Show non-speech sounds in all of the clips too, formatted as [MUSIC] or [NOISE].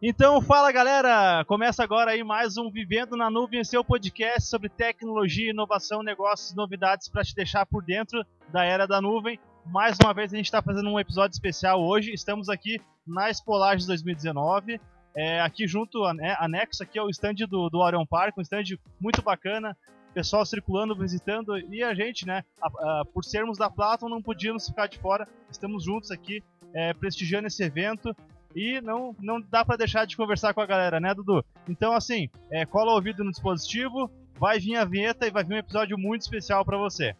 Então, fala galera! Começa agora aí mais um Vivendo na Nuvem, seu podcast sobre tecnologia, inovação, negócios, novidades para te deixar por dentro da era da nuvem. Mais uma vez a gente está fazendo um episódio especial hoje. Estamos aqui na Espolages 2019. É, aqui junto, anexo aqui ao stand do, do Orion Park, um stand muito bacana. Pessoal circulando, visitando e a gente, né? A, a, por sermos da Platon, não podíamos ficar de fora. Estamos juntos aqui, é, prestigiando esse evento e não, não dá para deixar de conversar com a galera, né, Dudu? Então, assim, é, cola o ouvido no dispositivo, vai vir a vinheta e vai vir um episódio muito especial para você.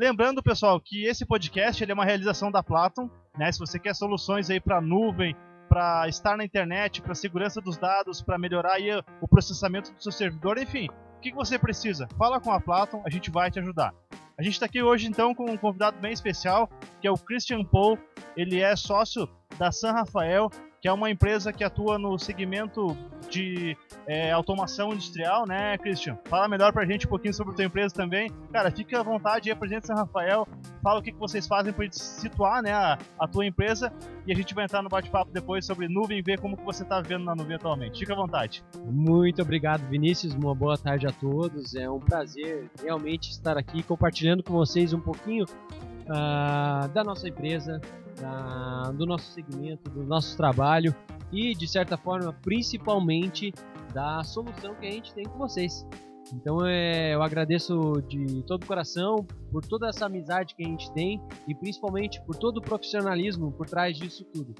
Lembrando, pessoal, que esse podcast é uma realização da Platon, né? Se você quer soluções aí para nuvem, para estar na internet, para segurança dos dados, para melhorar aí o processamento do seu servidor, enfim. O que, você precisa? Fala com a Platon, a gente vai te ajudar. A gente está aqui hoje então com um convidado bem especial, que é o Christian Paul. Ele é sócio da San Rafael, que é uma empresa que atua no segmento de é, automação industrial, né, Christian? Fala melhor pra gente um pouquinho sobre a tua empresa também. Cara, fica à vontade aí, presidente São Rafael, fala o que, que vocês fazem para situar né, a, a, tua empresa e a gente vai entrar no bate-papo depois sobre nuvem e ver como que você está vendo na nuvem atualmente. Fica à vontade. Muito obrigado, Vinícius. Uma boa tarde a todos. É um prazer realmente estar aqui compartilhando com vocês um pouquinho uh, da nossa empresa, da, do nosso segmento, do nosso trabalho e, de certa forma, principalmente da solução que a gente tem com vocês. Então é, eu agradeço de todo o coração por toda essa amizade que a gente tem e principalmente por todo o profissionalismo por trás disso tudo.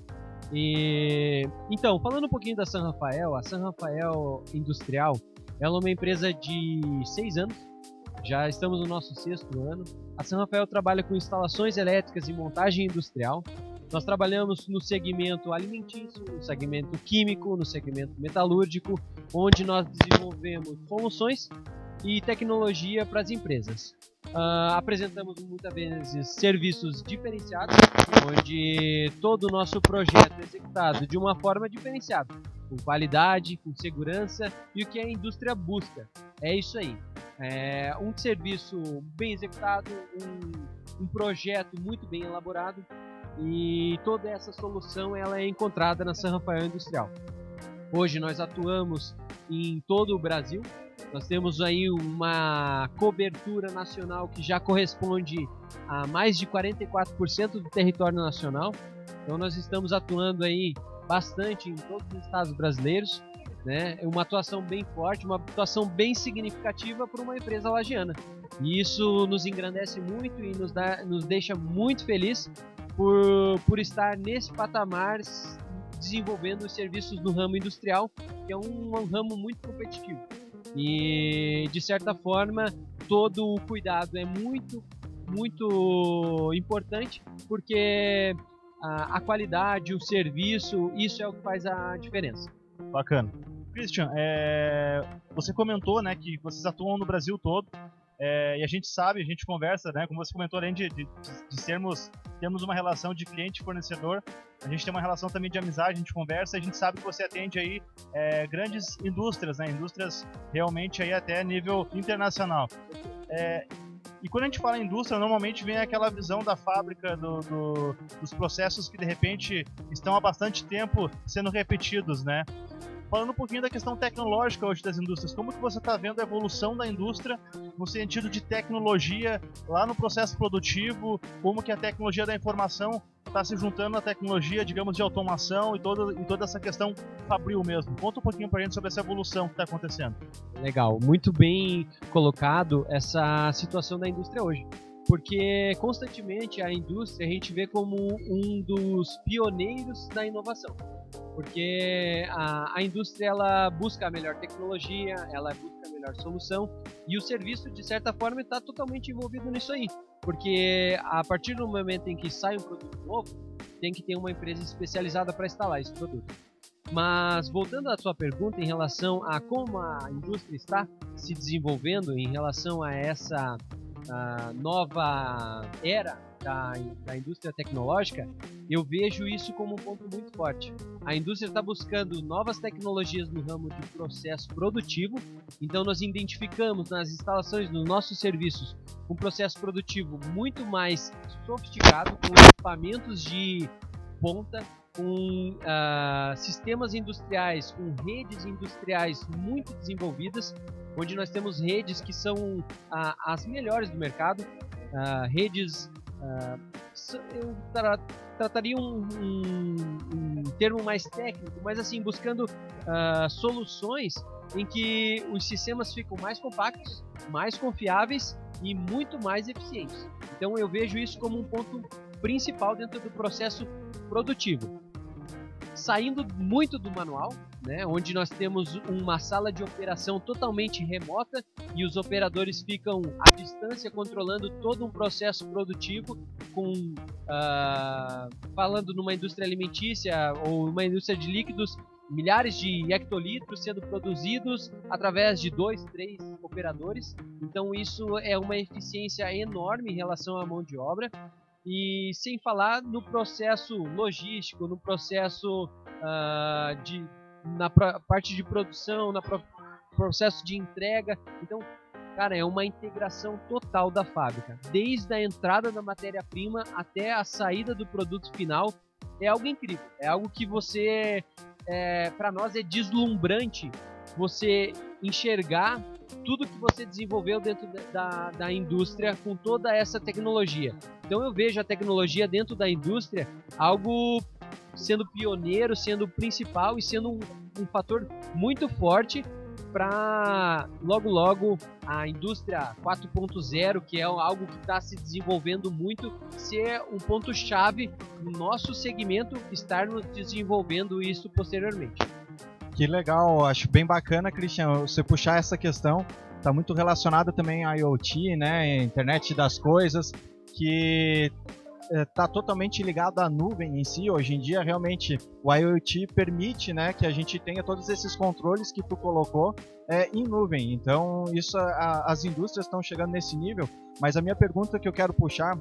E, então, falando um pouquinho da San Rafael, a San Rafael Industrial ela é uma empresa de seis anos, já estamos no nosso sexto ano. A San Rafael trabalha com instalações elétricas e montagem industrial. Nós trabalhamos no segmento alimentício, no segmento químico, no segmento metalúrgico, onde nós desenvolvemos soluções e tecnologia para as empresas. Uh, apresentamos muitas vezes serviços diferenciados, onde todo o nosso projeto é executado de uma forma diferenciada, com qualidade, com segurança e o que a indústria busca. É isso aí. É um serviço bem executado, um, um projeto muito bem elaborado e toda essa solução ela é encontrada na San Rafael Industrial. Hoje nós atuamos em todo o Brasil. Nós temos aí uma cobertura nacional que já corresponde a mais de 44% do território nacional. Então nós estamos atuando aí bastante em todos os estados brasileiros, né? É uma atuação bem forte, uma atuação bem significativa para uma empresa lagiana. E isso nos engrandece muito e nos, dá, nos deixa muito feliz por, por estar nesse patamar desenvolvendo os serviços no ramo industrial, que é um, um ramo muito competitivo. E de certa forma, todo o cuidado é muito, muito importante, porque a, a qualidade, o serviço, isso é o que faz a diferença. Bacana. Christian, é, você comentou né, que vocês atuam no Brasil todo. É, e a gente sabe, a gente conversa, né? Como você comentou, além de, de, de sermos temos uma relação de cliente-fornecedor, a gente tem uma relação também de amizade, a gente conversa, a gente sabe que você atende aí é, grandes indústrias, né? Indústrias realmente aí até nível internacional. É, e quando a gente fala indústria, normalmente vem aquela visão da fábrica, do, do, dos processos que de repente estão há bastante tempo sendo repetidos, né? Falando um pouquinho da questão tecnológica hoje das indústrias, como que você está vendo a evolução da indústria no sentido de tecnologia lá no processo produtivo, como que a tecnologia da informação está se juntando à tecnologia, digamos, de automação e toda, e toda essa questão fabril mesmo. Conta um pouquinho para a gente sobre essa evolução que está acontecendo. Legal, muito bem colocado essa situação da indústria hoje porque constantemente a indústria a gente vê como um dos pioneiros da inovação porque a, a indústria ela busca a melhor tecnologia, ela busca a melhor solução e o serviço de certa forma está totalmente envolvido nisso aí, porque a partir do momento em que sai um produto novo, tem que ter uma empresa especializada para instalar esse produto. Mas voltando à sua pergunta em relação a como a indústria está se desenvolvendo em relação a essa a nova era da, da indústria tecnológica, eu vejo isso como um ponto muito forte. A indústria está buscando novas tecnologias no ramo de processo produtivo, então nós identificamos nas instalações dos nossos serviços um processo produtivo muito mais sofisticado, com equipamentos de ponta, com uh, sistemas industriais, com redes industriais muito desenvolvidas, onde nós temos redes que são uh, as melhores do mercado, uh, redes eu tra trataria um, um, um, termo mais técnico, mas assim, buscando uh, soluções em que os sistemas ficam mais compactos, mais confiáveis e muito mais eficientes. Então eu vejo isso como um ponto principal dentro do processo produtivo saindo muito do manual, né, onde nós temos uma sala de operação totalmente remota e os operadores ficam à distância controlando todo um processo produtivo, com uh, falando numa indústria alimentícia ou uma indústria de líquidos, milhares de hectolitros sendo produzidos através de dois, três operadores. Então isso é uma eficiência enorme em relação à mão de obra e sem falar no processo logístico, no processo uh, de na parte de produção, no processo de entrega. Então, cara, é uma integração total da fábrica, desde a entrada da matéria-prima até a saída do produto final. É algo incrível, é algo que você, é, para nós, é deslumbrante você enxergar tudo que você desenvolveu dentro da, da indústria com toda essa tecnologia. Então eu vejo a tecnologia dentro da indústria algo sendo pioneiro, sendo principal e sendo um, um fator muito forte para logo logo a indústria 4.0, que é algo que está se desenvolvendo muito, ser um ponto chave no nosso segmento, estarmos desenvolvendo isso posteriormente. Que legal, acho bem bacana, Cristian, você puxar essa questão. Está muito relacionada também à IoT, né, internet das coisas, que está totalmente ligado à nuvem em si. Hoje em dia, realmente, o IoT permite né, que a gente tenha todos esses controles que tu colocou é, em nuvem. Então, isso a, as indústrias estão chegando nesse nível. Mas a minha pergunta que eu quero puxar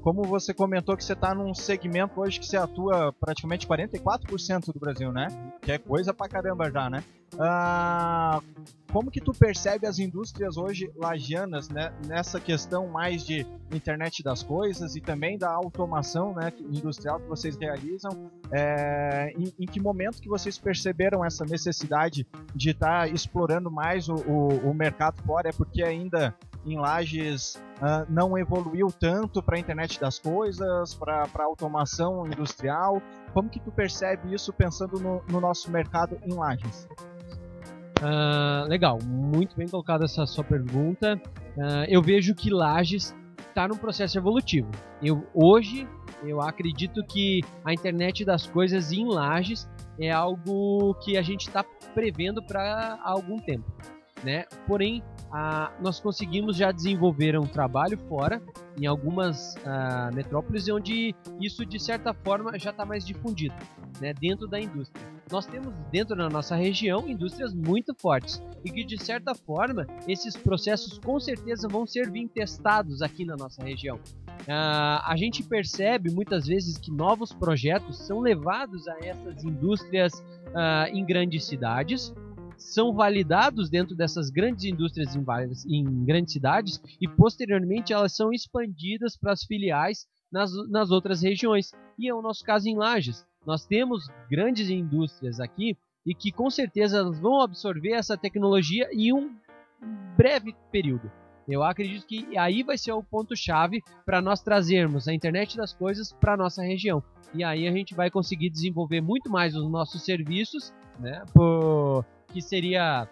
como você comentou que você está num segmento hoje que você atua praticamente 44% do Brasil, né? Que é coisa pra caramba já, né? Ah, como que tu percebe as indústrias hoje lagianas né, nessa questão mais de internet das coisas e também da automação né, industrial que vocês realizam? É, em, em, que momento que vocês perceberam essa necessidade de estar tá explorando mais o, o, o mercado fora? É porque ainda em Lages uh, não evoluiu tanto para a internet das coisas, para automação industrial? Como que tu percebe isso pensando no, no nosso mercado em Lages? Uh, legal, muito bem colocada essa sua pergunta. Uh, eu vejo que Lages está num processo evolutivo. Eu, hoje, eu acredito que a internet das coisas em Lages é algo que a gente está prevendo para algum tempo. Né? Porém, ah, nós conseguimos já desenvolver um trabalho fora, em algumas ah, metrópoles, onde isso de certa forma já está mais difundido né, dentro da indústria. Nós temos dentro da nossa região indústrias muito fortes e que de certa forma esses processos com certeza vão ser bem testados aqui na nossa região. Ah, a gente percebe muitas vezes que novos projetos são levados a essas indústrias ah, em grandes cidades são validados dentro dessas grandes indústrias em, várias, em grandes cidades e posteriormente elas são expandidas para as filiais nas, nas outras regiões. E é o nosso caso em Lages. Nós temos grandes indústrias aqui e que com certeza vão absorver essa tecnologia em um breve período. Eu acredito que aí vai ser o ponto-chave para nós trazermos a internet das coisas para nossa região. E aí a gente vai conseguir desenvolver muito mais os nossos serviços, né? Por, que seria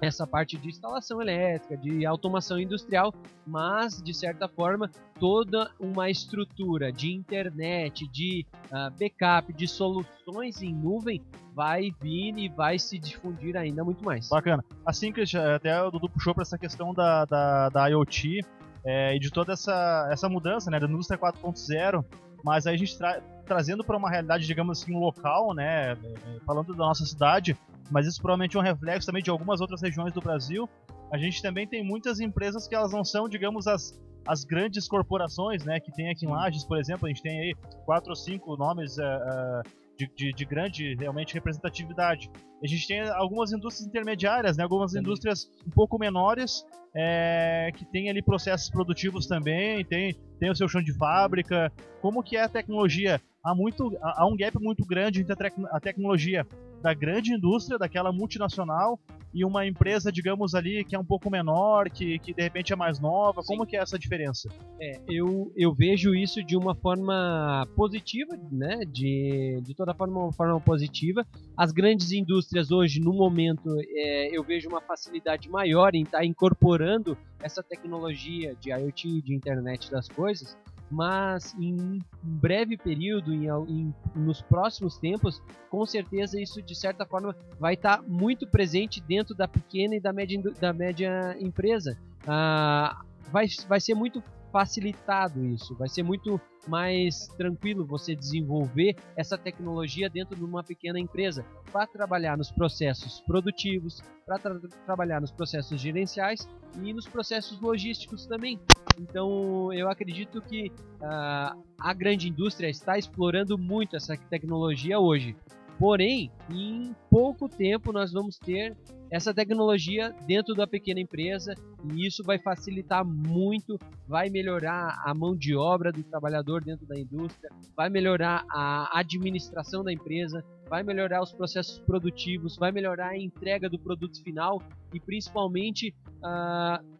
essa parte de instalação elétrica, de automação industrial, mas de certa forma toda uma estrutura de internet, de uh, backup, de soluções em nuvem vai vir e vai se difundir ainda muito mais. Bacana. Assim, Christian, até o Dudu puxou para essa questão da, da, da IoT é, e de toda essa, essa mudança né, da indústria 4.0, mas aí a gente tra trazendo para uma realidade, digamos assim, local, né, falando da nossa cidade, mas isso provavelmente é um reflexo também de algumas outras regiões do Brasil. A gente também tem muitas empresas que elas não são, digamos, as as grandes corporações, né, que tem aqui em Lages, por exemplo, a gente tem aí quatro ou cinco nomes uh, uh, de, de, de, grande realmente representatividade. A gente tem algumas indústrias intermediárias, né, algumas também. indústrias um pouco menores, é, que tem ali processos produtivos também, tem, tem o seu chão de fábrica. Como que é a tecnologia? Há, muito, há um gap muito grande entre a, a tecnologia da grande indústria, daquela multinacional, e uma empresa, digamos ali, que é um pouco menor, que, que de repente é mais nova? Sim. Como que é essa diferença? É, eu, eu vejo isso de uma forma positiva, né? De, de toda forma, uma forma positiva. As grandes indústrias hoje, no momento, é, eu vejo uma facilidade maior em estar tá incorporando essa tecnologia de IoT, de internet das coisas, mas em breve período, em, em, nos próximos tempos, com certeza isso de certa forma vai estar tá muito presente dentro da pequena e da média, da média empresa. Ah, vai, vai ser muito facilitado isso, vai ser muito mais tranquilo você desenvolver essa tecnologia dentro de uma pequena empresa para trabalhar nos processos produtivos, para tra trabalhar nos processos gerenciais e nos processos logísticos também. Então, eu acredito que uh, a grande indústria está explorando muito essa tecnologia hoje. Porém, em pouco tempo nós vamos ter essa tecnologia dentro da pequena empresa e isso vai facilitar muito, vai melhorar a mão de obra do trabalhador dentro da indústria, vai melhorar a administração da empresa, vai melhorar os processos produtivos, vai melhorar a entrega do produto final e principalmente uh,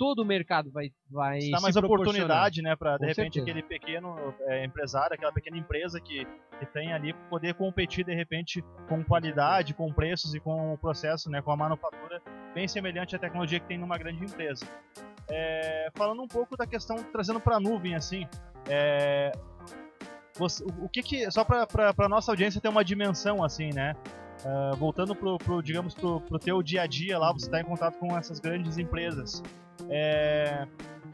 todo o mercado vai vai dá mais oportunidade, né, para de repente certeza. aquele pequeno é, empresário, aquela pequena empresa que, que tem ali poder competir de repente com qualidade, com preços e com o processo, né, com a manufatura bem semelhante à tecnologia que tem numa grande empresa. É, falando um pouco da questão trazendo para a nuvem assim, é, você, o, o, que que só para nossa audiência ter uma dimensão assim, né? Uh, voltando pro, pro, digamos pro, pro teu dia a dia lá, você está em contato com essas grandes empresas. É,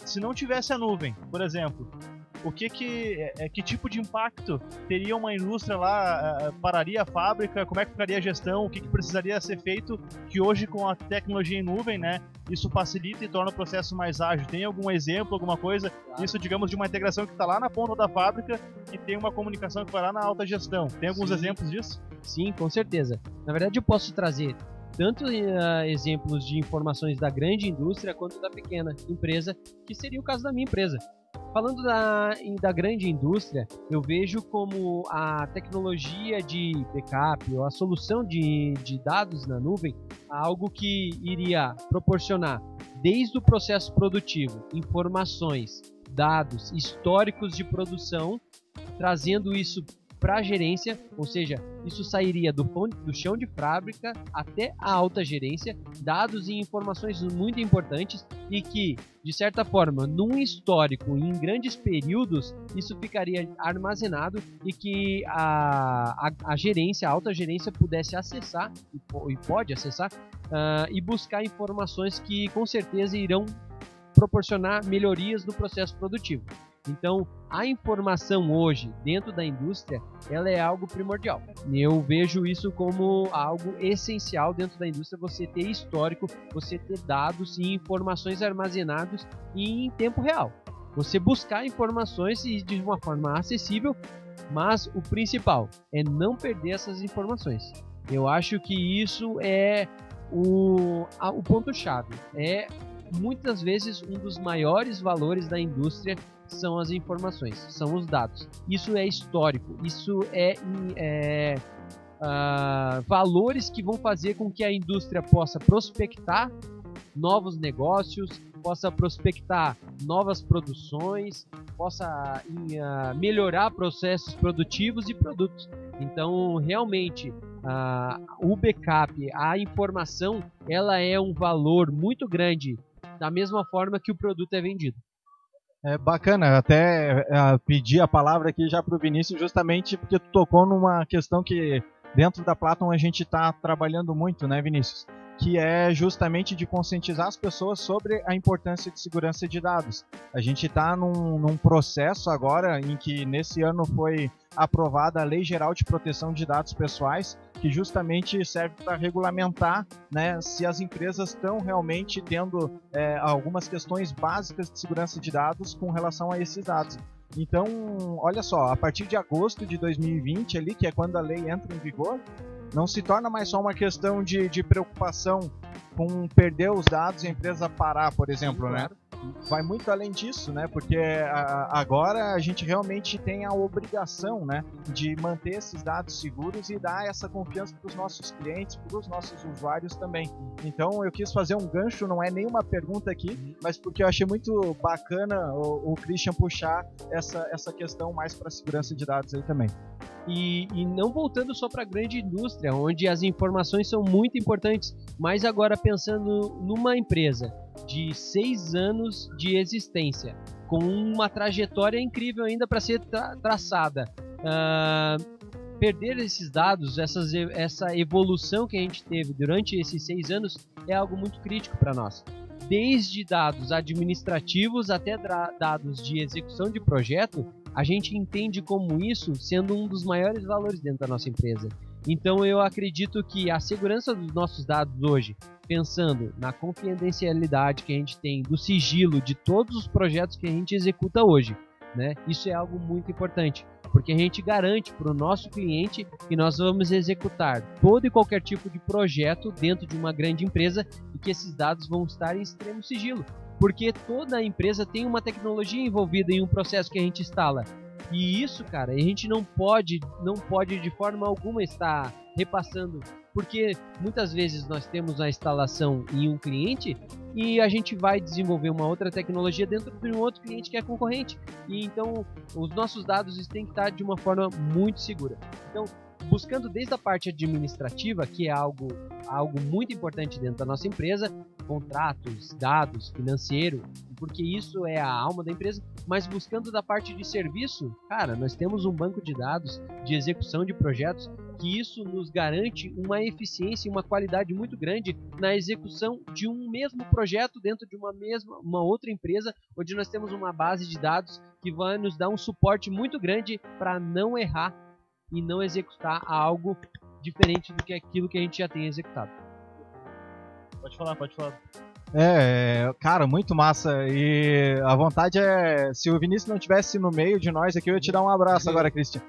se não tivesse a nuvem, por exemplo, o que que, é, é, que tipo de impacto teria uma indústria lá, pararia a fábrica, como é que ficaria a gestão, o que, que precisaria ser feito, que hoje com a tecnologia em nuvem, né, isso facilita e torna o processo mais ágil. Tem algum exemplo, alguma coisa? Isso, digamos, de uma integração que está lá na ponta da fábrica e tem uma comunicação que vai lá na alta gestão. Tem alguns Sim. exemplos disso? Sim, com certeza. Na verdade, eu posso trazer tanto uh, exemplos de informações da grande indústria quanto da pequena empresa, que seria o caso da minha empresa. Falando da, da grande indústria, eu vejo como a tecnologia de backup ou a solução de, de dados na nuvem algo que iria proporcionar, desde o processo produtivo, informações, dados, históricos de produção, trazendo isso para a gerência, ou seja, isso sairia do, do chão de fábrica até a alta gerência, dados e informações muito importantes e que, de certa forma, num histórico em grandes períodos, isso ficaria armazenado e que a, a, a gerência, a alta gerência, pudesse acessar e, e pode acessar uh, e buscar informações que com certeza irão proporcionar melhorias no processo produtivo. Então, a informação hoje dentro da indústria, ela é algo primordial. Eu vejo isso como algo essencial dentro da indústria, você ter histórico, você ter dados e informações armazenados em tempo real. Você buscar informações de uma forma acessível, mas o principal é não perder essas informações. Eu acho que isso é o, o ponto-chave. É muitas vezes um dos maiores valores da indústria são as informações, são os dados. Isso é histórico, isso é, é uh, valores que vão fazer com que a indústria possa prospectar novos negócios, possa prospectar novas produções, possa uh, melhorar processos produtivos e produtos. Então, realmente, uh, o backup, a informação, ela é um valor muito grande, da mesma forma que o produto é vendido. É bacana, até uh, pedir a palavra aqui já para o Vinícius, justamente porque tu tocou numa questão que dentro da Platon a gente está trabalhando muito, né, Vinícius? Que é justamente de conscientizar as pessoas sobre a importância de segurança de dados. A gente está num, num processo agora em que nesse ano foi aprovada a Lei Geral de Proteção de Dados Pessoais, que justamente serve para regulamentar né, se as empresas estão realmente tendo é, algumas questões básicas de segurança de dados com relação a esses dados. Então, olha só, a partir de agosto de 2020, ali, que é quando a lei entra em vigor, não se torna mais só uma questão de, de preocupação com perder os dados e a empresa parar, por exemplo, né? Vai muito além disso, né? Porque a, agora a gente realmente tem a obrigação, né, de manter esses dados seguros e dar essa confiança para os nossos clientes, para os nossos usuários também. Então eu quis fazer um gancho, não é nenhuma pergunta aqui, mas porque eu achei muito bacana o, o Christian puxar essa, essa questão mais para a segurança de dados aí também. E, e, não voltando só para a grande indústria, onde as informações são muito importantes, mas agora pensando numa empresa de seis anos de existência, com uma trajetória incrível ainda para ser tra traçada. Uh, perder esses dados, essas, essa evolução que a gente teve durante esses seis anos é algo muito crítico para nós. Desde dados administrativos até dados de execução de projeto, a gente entende como isso sendo um dos maiores valores dentro da nossa empresa. Então eu acredito que a segurança dos nossos dados hoje, pensando na confidencialidade que a gente tem, do sigilo de todos os projetos que a gente executa hoje, né? Isso é algo muito importante, porque a gente garante para o nosso cliente que nós vamos executar todo e qualquer tipo de projeto dentro de uma grande empresa e que esses dados vão estar em extremo sigilo porque toda empresa tem uma tecnologia envolvida em um processo que a gente instala. E isso, cara, a gente não pode, não pode de forma alguma estar repassando, porque muitas vezes nós temos a instalação em um cliente e a gente vai desenvolver uma outra tecnologia dentro de um outro cliente que é concorrente. E então os nossos dados têm que estar de uma forma muito segura. Então, buscando desde a parte administrativa, que é algo, algo muito importante dentro da nossa empresa, contratos, dados, financeiro, porque isso é a alma da empresa, mas buscando da parte de serviço, cara, nós temos um banco de dados de execução de projetos que isso nos garante uma eficiência e uma qualidade muito grande na execução de um mesmo projeto dentro de uma mesma uma outra empresa, onde nós temos uma base de dados que vai nos dar um suporte muito grande para não errar e não executar algo diferente do que aquilo que a gente já tem executado. Pode falar, pode falar. É, cara, muito massa. E a vontade é. Se o Vinícius não tivesse no meio de nós aqui, eu ia te dar um abraço agora, Cristian.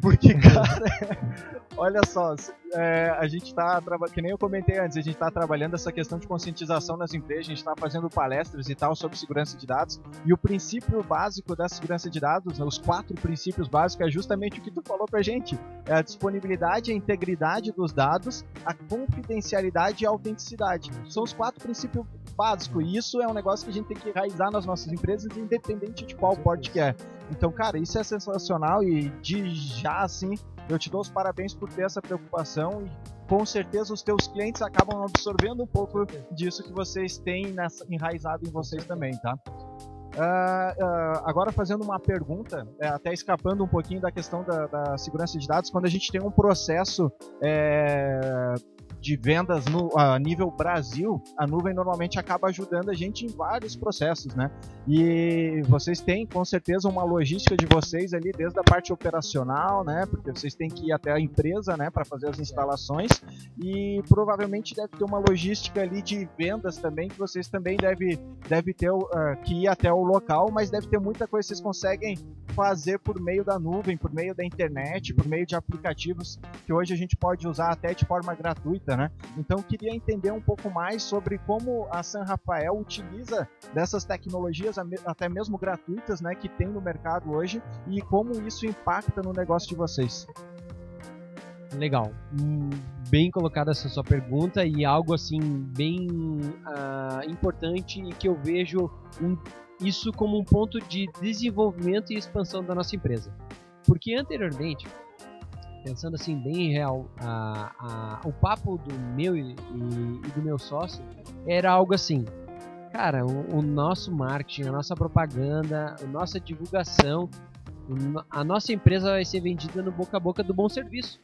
Porque, [LAUGHS] cara, [LAUGHS] olha só, é, a gente está, que nem eu comentei antes, a gente está trabalhando essa questão de conscientização nas empresas, a gente está fazendo palestras e tal sobre segurança de dados, e o princípio básico da segurança de dados, os quatro princípios básicos, é justamente o que tu falou pra gente, é a disponibilidade, a integridade dos dados, a confidencialidade e a autenticidade. São os quatro princípios básicos, e isso é um negócio que a gente tem que enraizar nas nossas empresas, independente de qual porte que é. Então, cara, isso é sensacional e de já assim, eu te dou os parabéns por ter essa preocupação e com certeza os teus clientes acabam absorvendo um pouco disso que vocês têm nessa, enraizado em vocês também, tá? Uh, uh, agora fazendo uma pergunta, é, até escapando um pouquinho da questão da, da, segurança de dados, quando a gente tem um processo é, de vendas no a nível Brasil, a nuvem normalmente acaba ajudando a gente em vários processos, né? E vocês têm com certeza uma logística de vocês ali desde a parte operacional, né? Porque vocês têm que ir até a empresa, né, para fazer as instalações e provavelmente deve ter uma logística ali de vendas também que vocês também deve deve ter uh, que ir até o local, mas deve ter muita coisa que vocês conseguem fazer por meio da nuvem, por meio da internet, por meio de aplicativos que hoje a gente pode usar até de forma gratuita né? Então queria entender um pouco mais sobre como a San Rafael utiliza dessas tecnologias até mesmo gratuitas, né, que tem no mercado hoje e como isso impacta no negócio de vocês. Legal, hum, bem colocada essa sua pergunta e algo assim bem uh, importante e que eu vejo um, isso como um ponto de desenvolvimento e expansão da nossa empresa. Porque anteriormente pensando assim bem real, a, a, o papo do meu e, e, do meu sócio era algo assim, cara, o, o, nosso marketing, a nossa propaganda, a nossa divulgação, a nossa empresa vai ser vendida no boca a boca do bom serviço.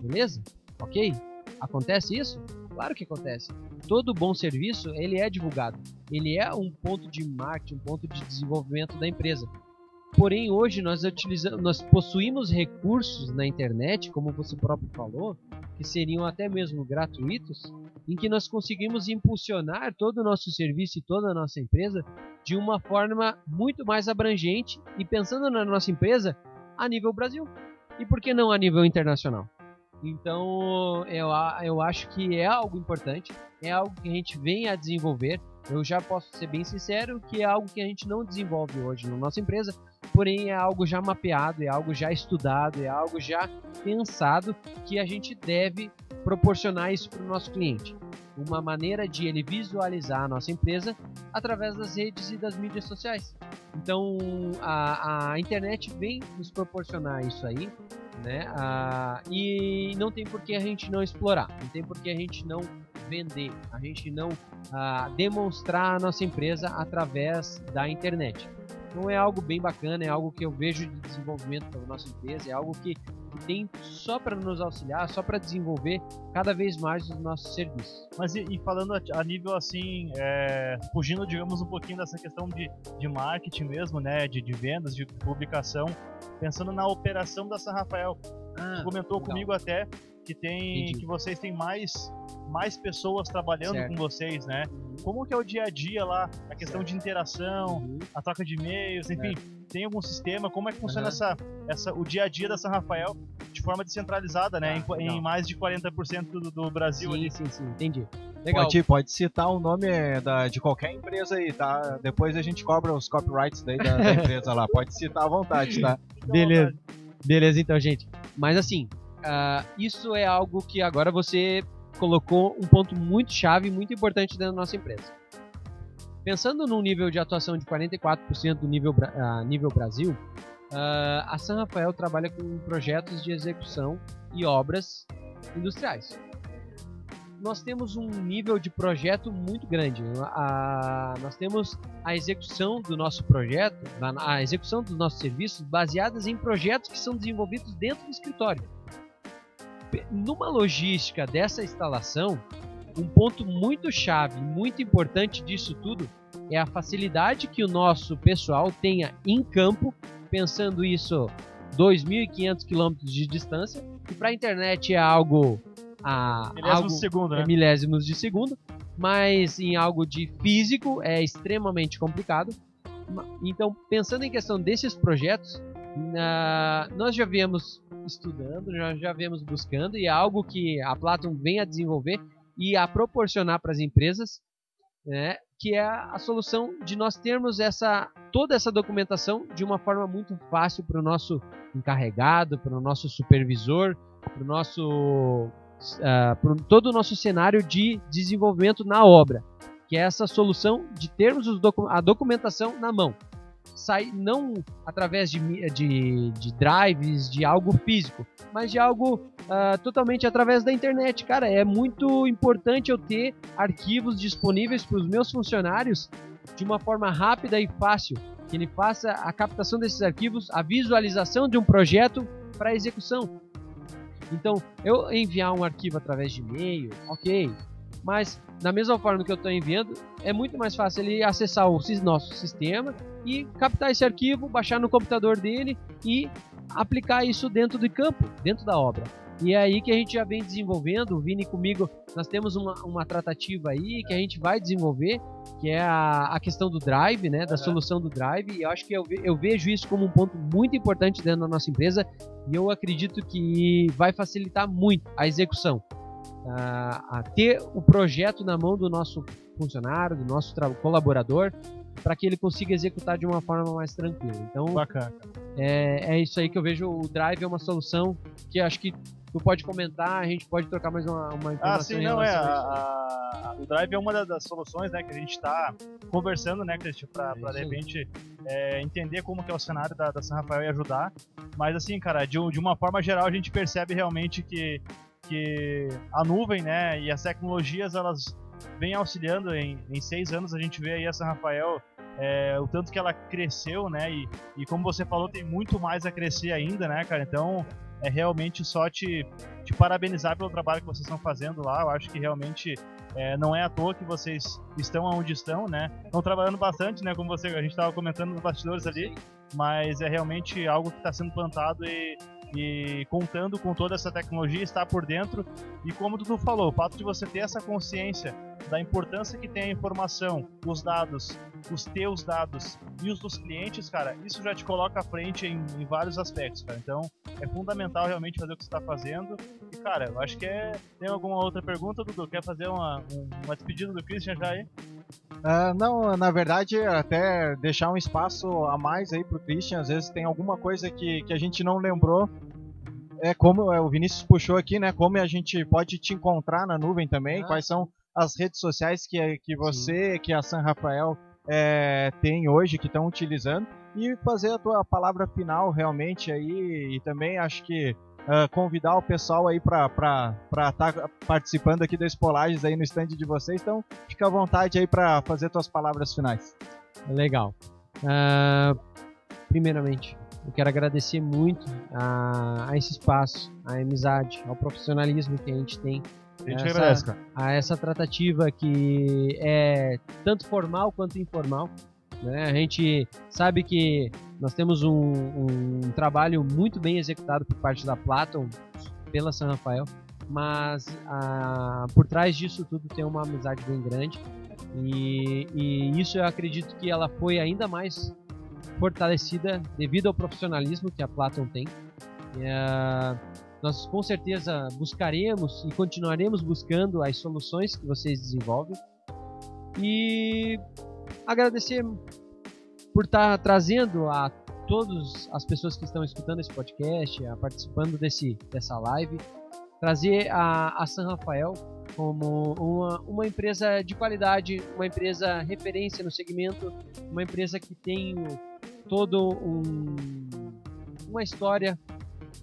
Beleza? Ok? Acontece isso? Claro que acontece. Todo bom serviço, ele é divulgado. Ele é um ponto de marketing, um ponto de desenvolvimento da empresa. Porém, hoje nós utilizamos, nós possuímos recursos na internet, como você próprio falou, que seriam até mesmo gratuitos, em que nós conseguimos impulsionar todo o nosso serviço e toda a nossa empresa de uma forma muito mais abrangente e pensando na nossa empresa a nível Brasil. E por que não a nível internacional? Então, eu, eu acho que é algo importante, é algo que a gente vem a desenvolver. Eu já posso ser bem sincero que é algo que a gente não desenvolve hoje na nossa empresa, porém é algo já mapeado, é algo já estudado, é algo já pensado que a gente deve proporcionar isso para o nosso cliente. Uma maneira de ele visualizar a nossa empresa através das redes e das mídias sociais. Então a, a internet vem nos proporcionar isso aí, né? Ah, e não tem por que a gente não explorar, não tem por que a gente não vender, a gente não ah, demonstrar a nossa empresa através da internet. Então é algo bem bacana, é algo que eu vejo de desenvolvimento para a nossa empresa, é algo que, que tem só para nos auxiliar, só para desenvolver cada vez mais os nossos serviços. Mas e, e falando a, a, nível assim, é, fugindo digamos um pouquinho dessa questão de, de marketing mesmo, né, de, de vendas, de publicação, pensando na operação da São Rafael, ah, comentou legal. comigo até que tem Entendi. que vocês têm mais mais pessoas trabalhando certo. com vocês, né? Uhum. Como que é o dia a dia lá, a questão certo. de interação, uhum. a troca de e-mails, enfim, certo. tem algum sistema? Como é que funciona uhum. essa, essa o dia a dia da São Rafael de forma descentralizada, né? Ah, em, em, mais de 40% do, do Brasil sim, ali. Sim, sim, entendi. Legal. Pode, pode citar o nome da, de qualquer empresa aí, tá? Depois a gente cobra os copyrights daí da, da [LAUGHS] empresa lá. Pode citar à vontade, tá? Beleza. Beleza, então, gente. Mas assim, uh, isso é algo que agora você colocou um ponto muito chave, muito importante dentro da nossa empresa. Pensando num nível de atuação de 44% do nível, uh, nível Brasil, uh, a San Rafael trabalha com projetos de execução e obras industriais. Nós temos um nível de projeto muito grande. A, nós temos a execução do nosso projeto, a execução dos nossos serviços baseadas em projetos que são desenvolvidos dentro do escritório numa logística dessa instalação, um ponto muito chave, muito importante disso tudo é a facilidade que o nosso pessoal tenha em campo, pensando isso 2.500 quilômetros de distância, que para a internet é algo a milésimos algo, de segundo, né? Milésimos de segundo, mas em algo de físico é extremamente complicado. Então, pensando em questão desses projetos, nós já viemos estudando, já, já viemos buscando e é algo que a Platon vem a desenvolver e a proporcionar para as empresas, né, que é a, solução de nós termos essa toda essa documentação de uma forma muito fácil para o nosso encarregado, para o nosso supervisor, para o nosso uh, todo o nosso cenário de desenvolvimento na obra, que é essa solução de termos a documentação na mão sai não através de, de, de drives, de algo físico, mas de algo uh, totalmente através da internet. Cara, é muito importante eu ter arquivos disponíveis para os meus funcionários de uma forma rápida e fácil, que ele faça a captação desses arquivos, a visualização de um projeto para execução. Então, eu enviar um arquivo através de e-mail, ok, mas da mesma forma que eu estou enviando, é muito mais fácil ele acessar o nosso sistema e captar esse arquivo, baixar no computador dele e aplicar isso dentro do campo, dentro da obra. E é aí que a gente já vem desenvolvendo, o Vini comigo, nós temos uma, uma tratativa aí que a gente vai desenvolver, que é a, a questão do drive, né, da solução do drive, e eu acho que eu, eu vejo isso como um ponto muito importante dentro da nossa empresa, e eu acredito que vai facilitar muito a execução a, a ter o projeto na mão do nosso funcionário, do nosso colaborador, para que ele consiga executar de uma forma mais tranquila. Então, Bacana. É, é isso aí que eu vejo. O Drive é uma solução que acho que tu pode comentar, a gente pode trocar mais uma, uma informação. Ah, sim, não, é. A, a, o Drive é uma das soluções né, que a gente está conversando, né, Cristian, para é de repente é, entender como que é o cenário da, da São Rafael e ajudar. Mas assim, cara, de, de uma forma geral a gente percebe realmente que que a nuvem, né, e as tecnologias, elas vêm auxiliando. Em, em seis anos a gente vê aí a São Rafael, é, o tanto que ela cresceu, né, e, e como você falou, tem muito mais a crescer ainda, né, cara. Então, é realmente só te, te parabenizar pelo trabalho que vocês estão fazendo lá. Eu acho que realmente é, não é à toa que vocês estão onde estão, né? Estão trabalhando bastante, né? Como você, a gente estava comentando nos bastidores ali, mas é realmente algo que está sendo plantado e e contando com toda essa tecnologia, está por dentro. E como tu falou, o fato de você ter essa consciência da importância que tem a informação, os dados, os teus dados e os dos clientes, cara, isso já te coloca à frente em, em vários aspectos, cara. Então, é fundamental realmente fazer o que você está fazendo. E, cara, eu acho que é. Tem alguma outra pergunta, Dudu? Quer fazer uma, uma despedida do Christian já aí? Uh, não, na verdade, até deixar um espaço a mais aí pro Christian, às vezes tem alguma coisa que, que a gente não lembrou. É como é, o Vinícius puxou aqui, né? Como a gente pode te encontrar na nuvem também, ah. quais são as redes sociais que, que você, Sim. que a San Rafael é, tem hoje, que estão utilizando, e fazer a tua palavra final realmente aí, e também acho que uh, convidar o pessoal aí para estar tá participando aqui das Polages aí no stand de vocês. Então, fica à vontade aí para fazer tuas palavras finais. Legal. Uh, primeiramente, eu quero agradecer muito a, a, esse espaço, a amizade, ao profissionalismo que a gente tem. A gente essa, agradece, cara. A essa tratativa que é tanto formal quanto informal. Né? A gente sabe que nós temos um, um, trabalho muito bem executado por parte da Platon, pela San Rafael, mas a, por trás disso tudo tem uma amizade bem grande. E, e isso eu acredito que ela foi ainda mais fortalecida devido ao profissionalismo que a Platon tem. É, nós com certeza buscaremos e continuaremos buscando as soluções que vocês desenvolvem. E agradecer por estar tá trazendo a todas as pessoas que estão escutando esse podcast, a participando desse, dessa live, trazer a, a San Rafael como uma, uma empresa de qualidade, uma empresa referência no segmento, uma empresa que tem todo um, uma história,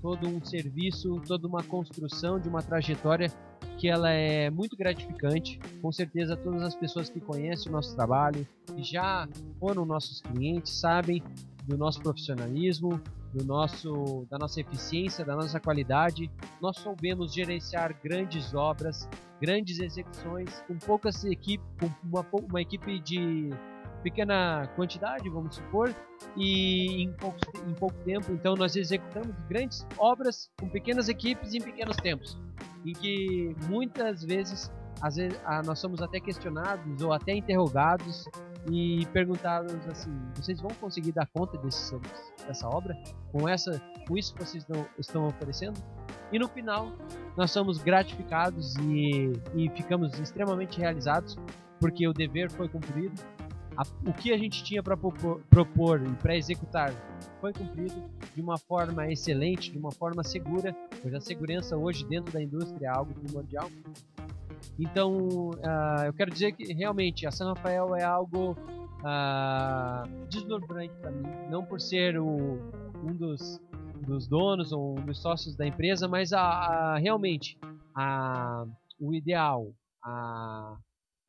todo um serviço, toda uma construção de uma trajetória que ela é muito gratificante. Com certeza todas as pessoas que conhecem o nosso trabalho, que já foram nossos clientes, sabem do nosso profissionalismo, do nosso, da nossa eficiência, da nossa qualidade. Nós soubemos gerenciar grandes obras, grandes execuções, com poucas equipes, com uma, uma equipe de pequena quantidade, vamos supor, e em pouco, em pouco tempo. Então nós executamos grandes obras com pequenas equipes em pequenos tempos em que muitas vezes, vezes nós somos até questionados ou até interrogados e perguntados assim: vocês vão conseguir dar conta desse, dessa obra com essa, com isso que vocês não, estão oferecendo? E no final, nós somos gratificados e, e ficamos extremamente realizados porque o dever foi cumprido a, o que a gente tinha para propor, e para executar foi cumprido de uma forma excelente, de uma forma segura, pois a segurança hoje dentro da indústria é algo primordial. Então, uh, eu quero dizer que realmente a San Rafael é algo uh, deslumbrante para mim, não por ser o, um dos, dos, donos ou um dos sócios da empresa, mas a, a realmente a, o ideal, a,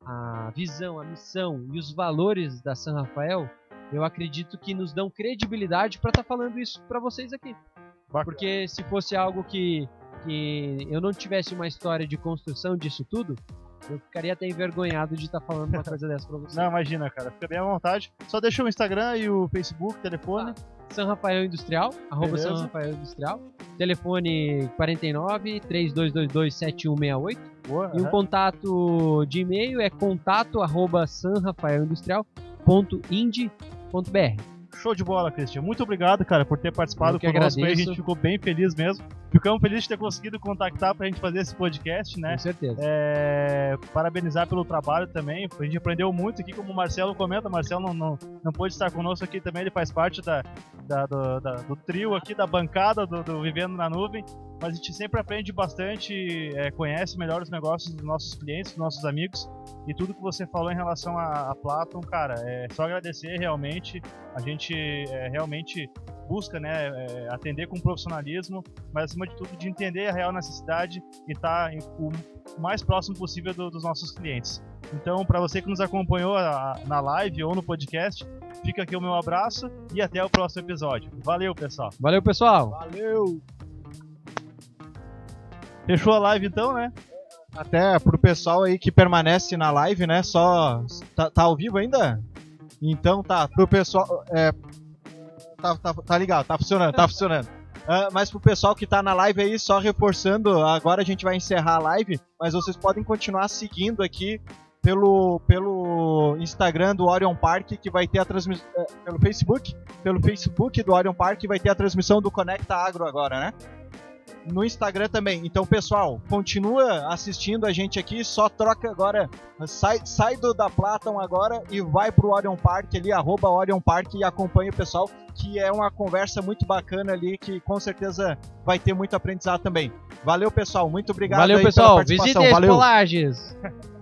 a visão, a missão e os valores da San Rafael, eu acredito que nos dão credibilidade para estar tá falando isso para vocês aqui. Bacana. Porque se fosse algo que, que eu não tivesse uma história de construção disso tudo, eu ficaria até envergonhado de estar tá falando uma [LAUGHS] coisa dessa pra vocês. Não, imagina, cara. Fica bem à vontade. Só deixa o Instagram e o Facebook, telefone. Ah. São Rafael Industrial, arroba São Rafael Industrial. Telefone 49 3222 7168. Boa, e o um contato de e-mail é contato arroba sanrafaelindustrial.ind.br. Show de bola, Cristian. Muito obrigado, cara, por ter participado conosco aí. A gente ficou bem feliz mesmo. Ficamos felizes de ter conseguido contactar pra gente fazer esse podcast, né? Com certeza. É, parabenizar pelo trabalho também. A gente aprendeu muito aqui, como o Marcelo comenta. O Marcelo não, não, não pôde estar conosco aqui também, ele faz parte da, da do, da, do, trio aqui, da bancada do, do Vivendo na Nuvem mas a gente sempre aprende bastante, é, conhece melhor os negócios dos nossos clientes, dos nossos amigos. E tudo que você falou em relação a, a Platon, cara, é só agradecer realmente. A gente é, realmente busca né, é, atender com profissionalismo, mas acima de tudo de entender a real necessidade e estar tá o mais próximo possível do, dos nossos clientes. Então, para você que nos acompanhou a, na live ou no podcast, fica aqui o meu abraço e até o próximo episódio. Valeu, pessoal. Valeu, pessoal. Valeu. Fechou a live então, né? Até pro pessoal aí que permanece na live, né? Só. Tá, tá ao vivo ainda? Então tá, pro pessoal. É, tá, tá, tá ligado, tá funcionando, tá funcionando. Uh, mas pro pessoal que tá na live aí, só reforçando, agora a gente vai encerrar a live, mas vocês podem continuar seguindo aqui pelo, pelo Instagram do Orion Park, que vai ter a transmissão. Uh, pelo Facebook, pelo Facebook do Orion Park, vai ter a transmissão do Conecta Agro agora, né? No Instagram também. Então, pessoal, continua assistindo a gente aqui, só troca agora, sai, sai do da Platon agora e vai pro Orion Park ali, arroba Orion Park e acompanha o pessoal, que é uma conversa muito bacana ali, que com certeza vai ter muito aprendizado também. Valeu, pessoal, muito obrigado Valeu, pessoal, visitem Valeu. Polages! [LAUGHS]